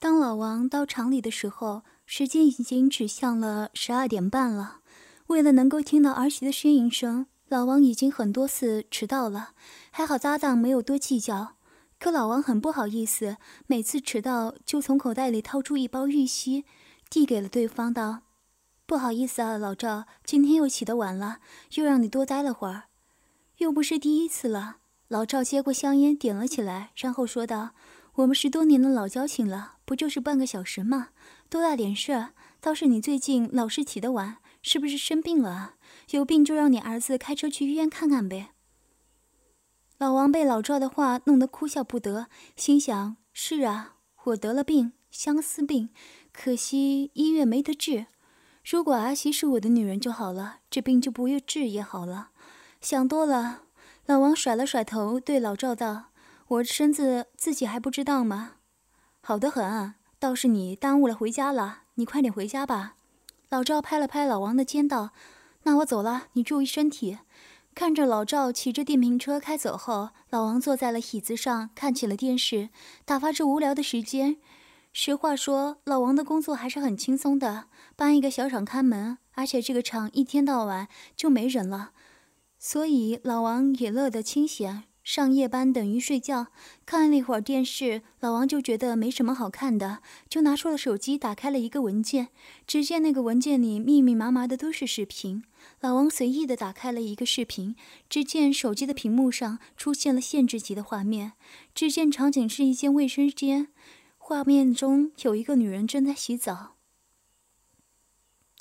当老王到厂里的时候，时间已经指向了十二点半了。为了能够听到儿媳的呻吟声，老王已经很多次迟到了。还好搭档没有多计较，可老王很不好意思，每次迟到就从口袋里掏出一包玉溪，递给了对方，道：“不好意思啊，老赵，今天又起得晚了，又让你多待了会儿。又不是第一次了。”老赵接过香烟，点了起来，然后说道。我们十多年的老交情了，不就是半个小时吗？多大点事儿？倒是你最近老是起得晚，是不是生病了啊？有病就让你儿子开车去医院看看呗。老王被老赵的话弄得哭笑不得，心想：是啊，我得了病，相思病，可惜医院没得治。如果儿媳是我的女人就好了，这病就不用治也好了。想多了，老王甩了甩头，对老赵道。我身子自己还不知道吗？好的很，倒是你耽误了回家了。你快点回家吧。老赵拍了拍老王的肩道：“那我走了，你注意身体。”看着老赵骑着电瓶车开走后，老王坐在了椅子上看起了电视，打发着无聊的时间。实话说，老王的工作还是很轻松的，帮一个小厂看门，而且这个厂一天到晚就没人了，所以老王也乐得清闲。上夜班等于睡觉，看了一会儿电视，老王就觉得没什么好看的，就拿出了手机，打开了一个文件。只见那个文件里密密麻麻的都是视频。老王随意的打开了一个视频，只见手机的屏幕上出现了限制级的画面。只见场景是一间卫生间，画面中有一个女人正在洗澡，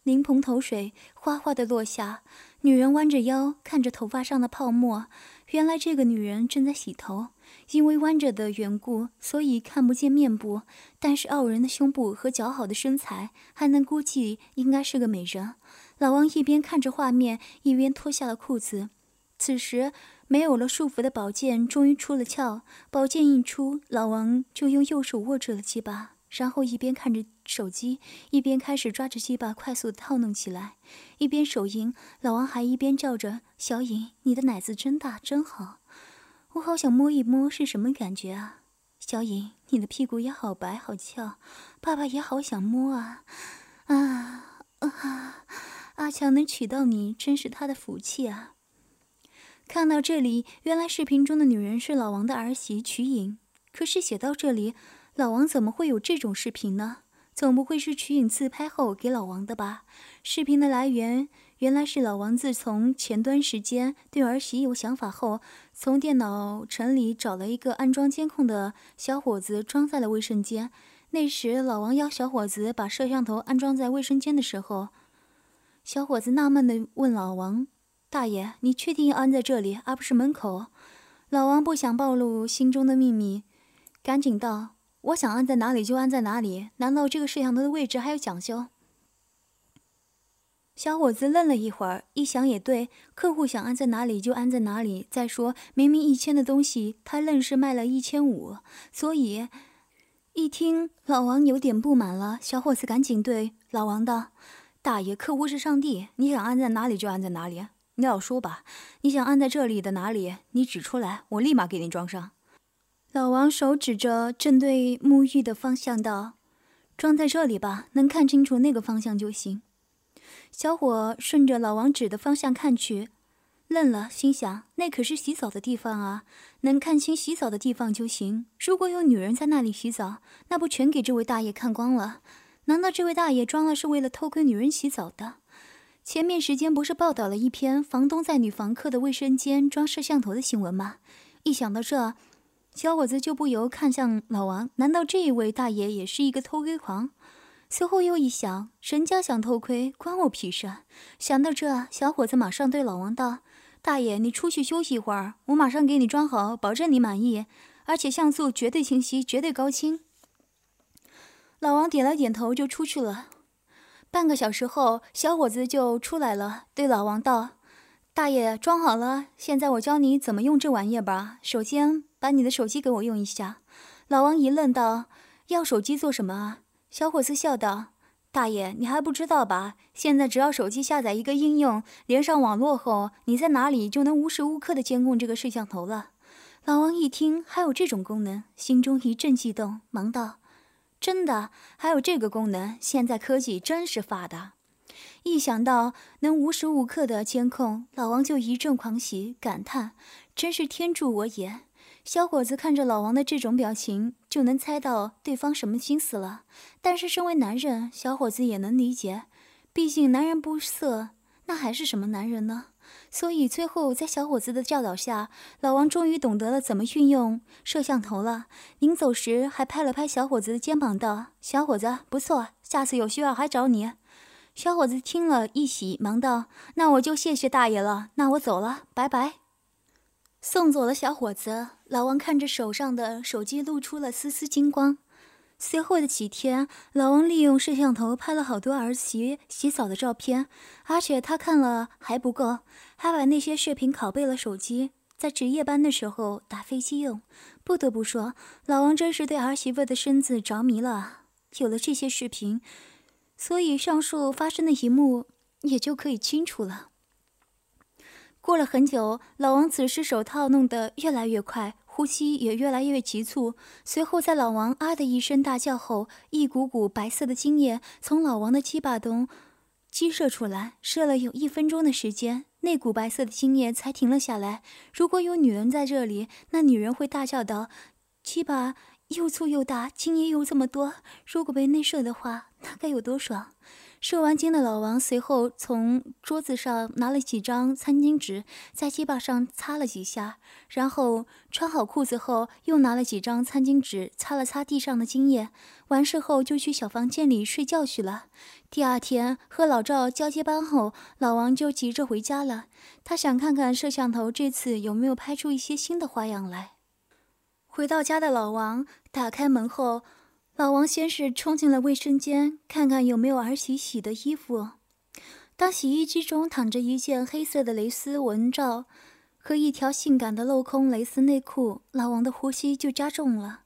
淋蓬头水哗哗的落下，女人弯着腰看着头发上的泡沫。原来这个女人正在洗头，因为弯着的缘故，所以看不见面部，但是傲人的胸部和姣好的身材，还能估计应该是个美人。老王一边看着画面，一边脱下了裤子。此时，没有了束缚的宝剑终于出了鞘，宝剑一出，老王就用右手握住了鸡巴。然后一边看着手机，一边开始抓着鸡巴快速的套弄起来，一边手淫，老王还一边叫着：“小颖，你的奶子真大，真好，我好想摸一摸，是什么感觉啊？小颖，你的屁股也好白好翘，爸爸也好想摸啊！啊啊！阿强能娶到你，真是他的福气啊！”看到这里，原来视频中的女人是老王的儿媳瞿颖，可是写到这里。老王怎么会有这种视频呢？总不会是曲颖自拍后给老王的吧？视频的来源原来是老王自从前段时间对儿媳有想法后，从电脑城里找了一个安装监控的小伙子装在了卫生间。那时老王要小伙子把摄像头安装在卫生间的时候，小伙子纳闷地问老王：“大爷，你确定要安在这里，而不是门口？”老王不想暴露心中的秘密，赶紧道。我想按在哪里就按在哪里，难道这个摄像头的位置还有讲究？小伙子愣了一会儿，一想也对，客户想按在哪里就按在哪里。再说，明明一千的东西，他愣是卖了一千五，所以一听老王有点不满了，小伙子赶紧对老王道：“大爷，客户是上帝，你想按在哪里就按在哪里，你老说吧，你想按在这里的哪里，你指出来，我立马给你装上。”老王手指着正对沐浴的方向道：“装在这里吧，能看清楚那个方向就行。”小伙顺着老王指的方向看去，愣了，心想：“那可是洗澡的地方啊，能看清洗澡的地方就行。如果有女人在那里洗澡，那不全给这位大爷看光了？难道这位大爷装了是为了偷窥女人洗澡的？前面时间不是报道了一篇房东在女房客的卫生间装摄像头的新闻吗？一想到这。”小伙子就不由看向老王，难道这一位大爷也是一个偷窥狂？随后又一想，人家想偷窥，关我屁事。想到这，小伙子马上对老王道：“大爷，你出去休息一会儿，我马上给你装好，保证你满意，而且像素绝对清晰，绝对高清。”老王点了点头，就出去了。半个小时后，小伙子就出来了，对老王道：“大爷，装好了，现在我教你怎么用这玩意儿吧。首先。”把你的手机给我用一下。老王一愣，道：“要手机做什么啊？”小伙子笑道：“大爷，你还不知道吧？现在只要手机下载一个应用，连上网络后，你在哪里就能无时无刻的监控这个摄像头了。”老王一听还有这种功能，心中一阵悸动，忙道：“真的，还有这个功能，现在科技真是发达。一想到能无时无刻的监控，老王就一阵狂喜，感叹：“真是天助我也！”小伙子看着老王的这种表情，就能猜到对方什么心思了。但是身为男人，小伙子也能理解，毕竟男人不色，那还是什么男人呢？所以最后在小伙子的教导下，老王终于懂得了怎么运用摄像头了。临走时还拍了拍小伙子的肩膀，道：“小伙子，不错，下次有需要还找你。”小伙子听了一喜，忙道：“那我就谢谢大爷了。那我走了，拜拜。”送走了小伙子，老王看着手上的手机，露出了丝丝金光。随后的几天，老王利用摄像头拍了好多儿媳洗澡的照片，而且他看了还不够，还把那些视频拷贝了手机，在值夜班的时候打飞机用。不得不说，老王真是对儿媳妇的身子着迷了。有了这些视频。所以上述发生的一幕也就可以清楚了。过了很久，老王此时手套弄得越来越快，呼吸也越来越急促。随后，在老王啊的一声大叫后，一股股白色的精液从老王的鸡巴中激射出来，射了有一分钟的时间，那股白色的精液才停了下来。如果有女人在这里，那女人会大叫道：“鸡巴！”又粗又大，精液又这么多，如果被内射的话，那该有多爽！射完精的老王随后从桌子上拿了几张餐巾纸，在鸡巴上擦了几下，然后穿好裤子后，又拿了几张餐巾纸擦了擦地上的精液。完事后就去小房间里睡觉去了。第二天和老赵交接班后，老王就急着回家了。他想看看摄像头这次有没有拍出一些新的花样来。回到家的老王打开门后，老王先是冲进了卫生间，看看有没有儿媳洗的衣服。当洗衣机中躺着一件黑色的蕾丝纹罩和一条性感的镂空蕾丝内裤，老王的呼吸就加重了，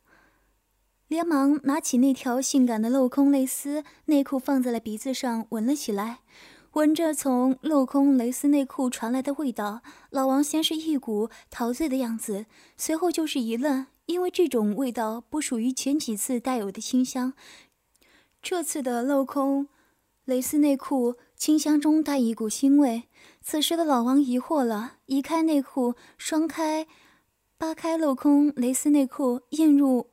连忙拿起那条性感的镂空蕾丝内裤放在了鼻子上闻了起来。闻着从镂空蕾丝内裤传来的味道，老王先是一股陶醉的样子，随后就是一愣。因为这种味道不属于前几次带有的清香，这次的镂空蕾丝内裤清香中带一股腥味。此时的老王疑惑了，移开内裤，双开、扒开镂空蕾丝内裤，映入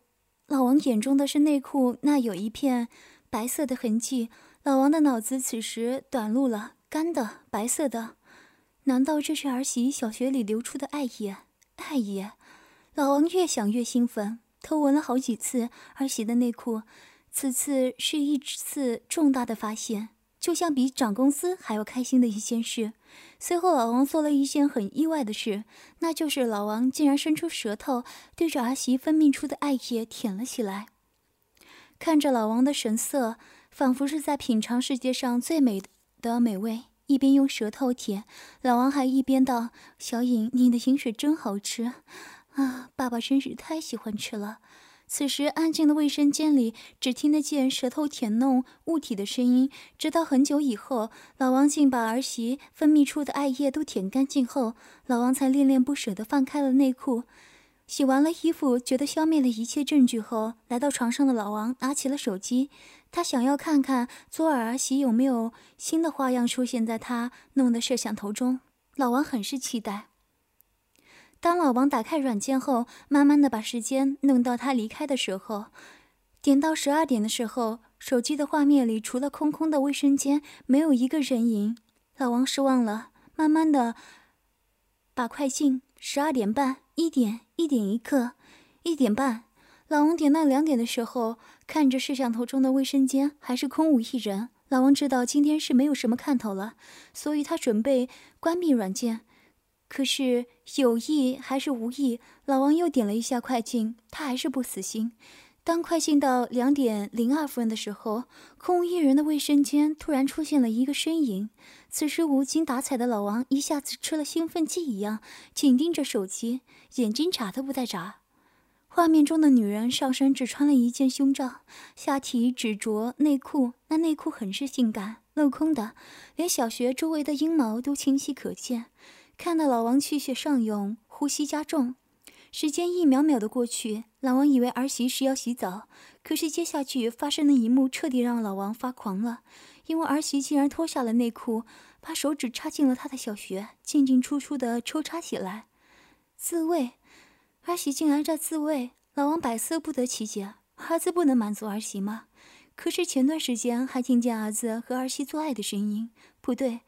老王眼中的是内裤那有一片白色的痕迹。老王的脑子此时短路了，干的、白色的，难道这是儿媳小学里流出的爱液？爱液？老王越想越兴奋，偷闻了好几次儿媳的内裤，此次是一次重大的发现，就像比涨工资还要开心的一件事。随后，老王做了一件很意外的事，那就是老王竟然伸出舌头对着儿媳分泌出的爱液舔了起来。看着老王的神色，仿佛是在品尝世界上最美的美味，一边用舌头舔，老王还一边道：“小颖，你的饮水真好吃。”啊，爸爸真是太喜欢吃了。此时，安静的卫生间里只听得见舌头舔弄物体的声音。直到很久以后，老王竟把儿媳分泌出的艾叶都舔干净后，老王才恋恋不舍地放开了内裤。洗完了衣服，觉得消灭了一切证据后，来到床上的老王拿起了手机，他想要看看左耳儿媳有没有新的花样出现在他弄的摄像头中。老王很是期待。当老王打开软件后，慢慢的把时间弄到他离开的时候，点到十二点的时候，手机的画面里除了空空的卫生间，没有一个人影。老王失望了，慢慢的把快进，十二点半，一点，一点一刻，一点半。老王点到两点的时候，看着摄像头中的卫生间还是空无一人。老王知道今天是没有什么看头了，所以他准备关闭软件。可是有意还是无意，老王又点了一下快进，他还是不死心。当快进到两点零二分的时候，空无一人的卫生间突然出现了一个身影。此时无精打采的老王一下子吃了兴奋剂一样，紧盯着手机，眼睛眨都不带眨。画面中的女人上身只穿了一件胸罩，下体只着内裤，那内裤很是性感，镂空的，连小穴周围的阴毛都清晰可见。看到老王气血上涌，呼吸加重，时间一秒秒的过去，老王以为儿媳是要洗澡，可是接下去发生的一幕彻底让老王发狂了，因为儿媳竟然脱下了内裤，把手指插进了他的小穴，进进出出的抽插起来，自慰。儿媳竟然在自慰，老王百思不得其解：儿子不能满足儿媳吗？可是前段时间还听见儿子和儿媳做爱的声音，不对，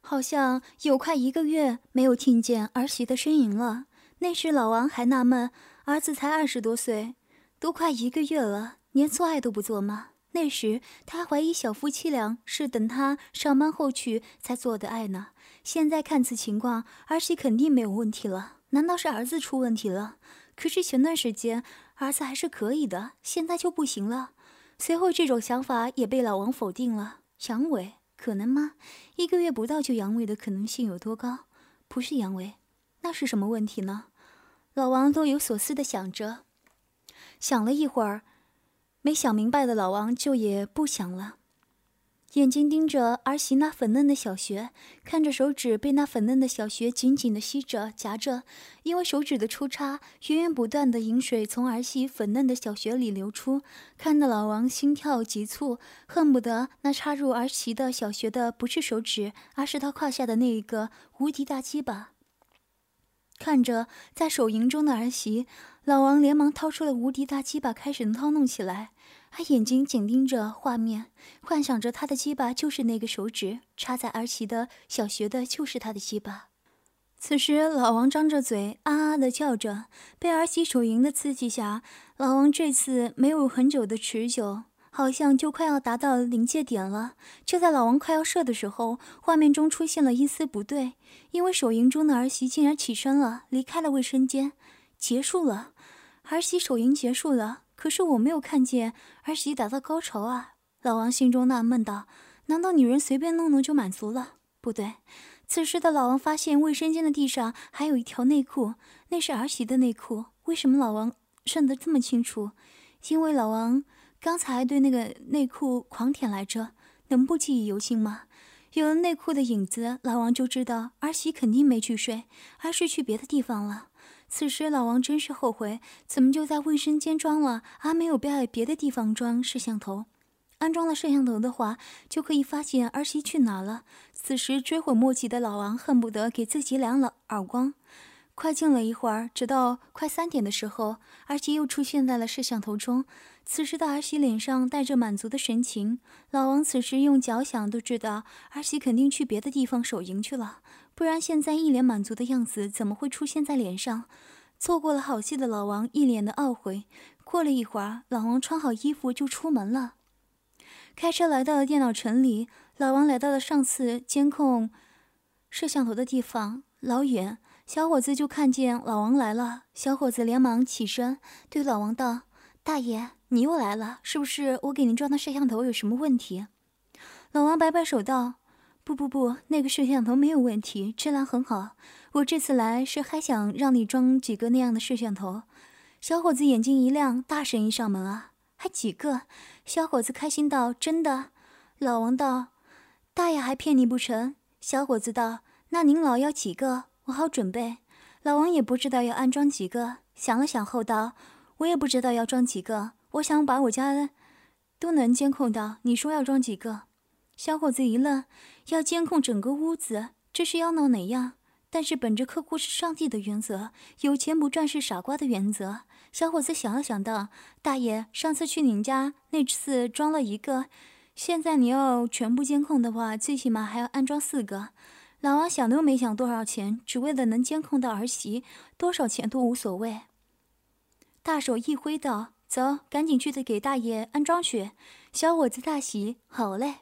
好像有快一个月没有听见儿媳的声音了。那时老王还纳闷，儿子才二十多岁，都快一个月了，连做爱都不做吗？那时他怀疑小夫妻俩是等他上班后去才做的爱呢。现在看此情况，儿媳肯定没有问题了。难道是儿子出问题了？可是前段时间儿子还是可以的，现在就不行了。随后这种想法也被老王否定了。阳痿可能吗？一个月不到就阳痿的可能性有多高？不是阳痿，那是什么问题呢？老王若有所思的想着，想了一会儿，没想明白的老王就也不想了，眼睛盯着儿媳那粉嫩的小穴，看着手指被那粉嫩的小穴紧紧地吸着夹着，因为手指的抽插，源源不断的饮水从儿媳粉嫩的小穴里流出，看得老王心跳急促，恨不得那插入儿媳的小穴的不是手指，而是他胯下的那一个无敌大鸡巴。看着在手淫中的儿媳，老王连忙掏出了无敌大鸡巴，开始掏弄起来。他眼睛紧盯着画面，幻想着他的鸡巴就是那个手指插在儿媳的小穴的，就是他的鸡巴。此时，老王张着嘴啊啊的叫着，被儿媳手淫的刺激下，老王这次没有很久的持久。好像就快要达到临界点了。就在老王快要射的时候，画面中出现了一丝不对，因为手淫中的儿媳竟然起身了，离开了卫生间。结束了，儿媳手淫结束了。可是我没有看见儿媳达到高潮啊！老王心中纳闷道：难道女人随便弄弄就满足了？不对。此时的老王发现卫生间的地上还有一条内裤，那是儿媳的内裤。为什么老王认得这么清楚？因为老王。刚才对那个内裤狂舔来着，能不记忆犹新吗？有了内裤的影子，老王就知道儿媳肯定没去睡，而是去别的地方了。此时老王真是后悔，怎么就在卫生间装了，而没有在别的地方装摄像头？安装了摄像头的话，就可以发现儿媳去哪了。此时追悔莫及的老王恨不得给自己两耳耳光。快进了一会儿，直到快三点的时候，儿媳又出现在了摄像头中。此时的儿媳脸上带着满足的神情。老王此时用脚想都知道，儿媳肯定去别的地方手淫去了，不然现在一脸满足的样子怎么会出现在脸上？错过了好戏的老王一脸的懊悔。过了一会儿，老王穿好衣服就出门了，开车来到了电脑城里。老王来到了上次监控摄像头的地方，老远。小伙子就看见老王来了，小伙子连忙起身对老王道：“大爷，你又来了，是不是我给您装的摄像头有什么问题？”老王摆摆手道：“不不不，那个摄像头没有问题，质量很好。我这次来是还想让你装几个那样的摄像头。”小伙子眼睛一亮，大声一上门啊，还几个？小伙子开心道：“真的。”老王道：“大爷还骗你不成？”小伙子道：“那您老要几个？”我好准备，老王也不知道要安装几个，想了想后道：“我也不知道要装几个，我想把我家都能监控到。你说要装几个？”小伙子一愣：“要监控整个屋子，这是要闹哪样？但是本着客户是上帝的原则，有钱不赚是傻瓜的原则。”小伙子想了想道：“大爷，上次去您家那次装了一个，现在你要全部监控的话，最起码还要安装四个。”老王想都没想多少钱，只为了能监控到儿媳，多少钱都无所谓。大手一挥道：“走，赶紧去的给大爷安装去。”小伙子大喜：“好嘞。”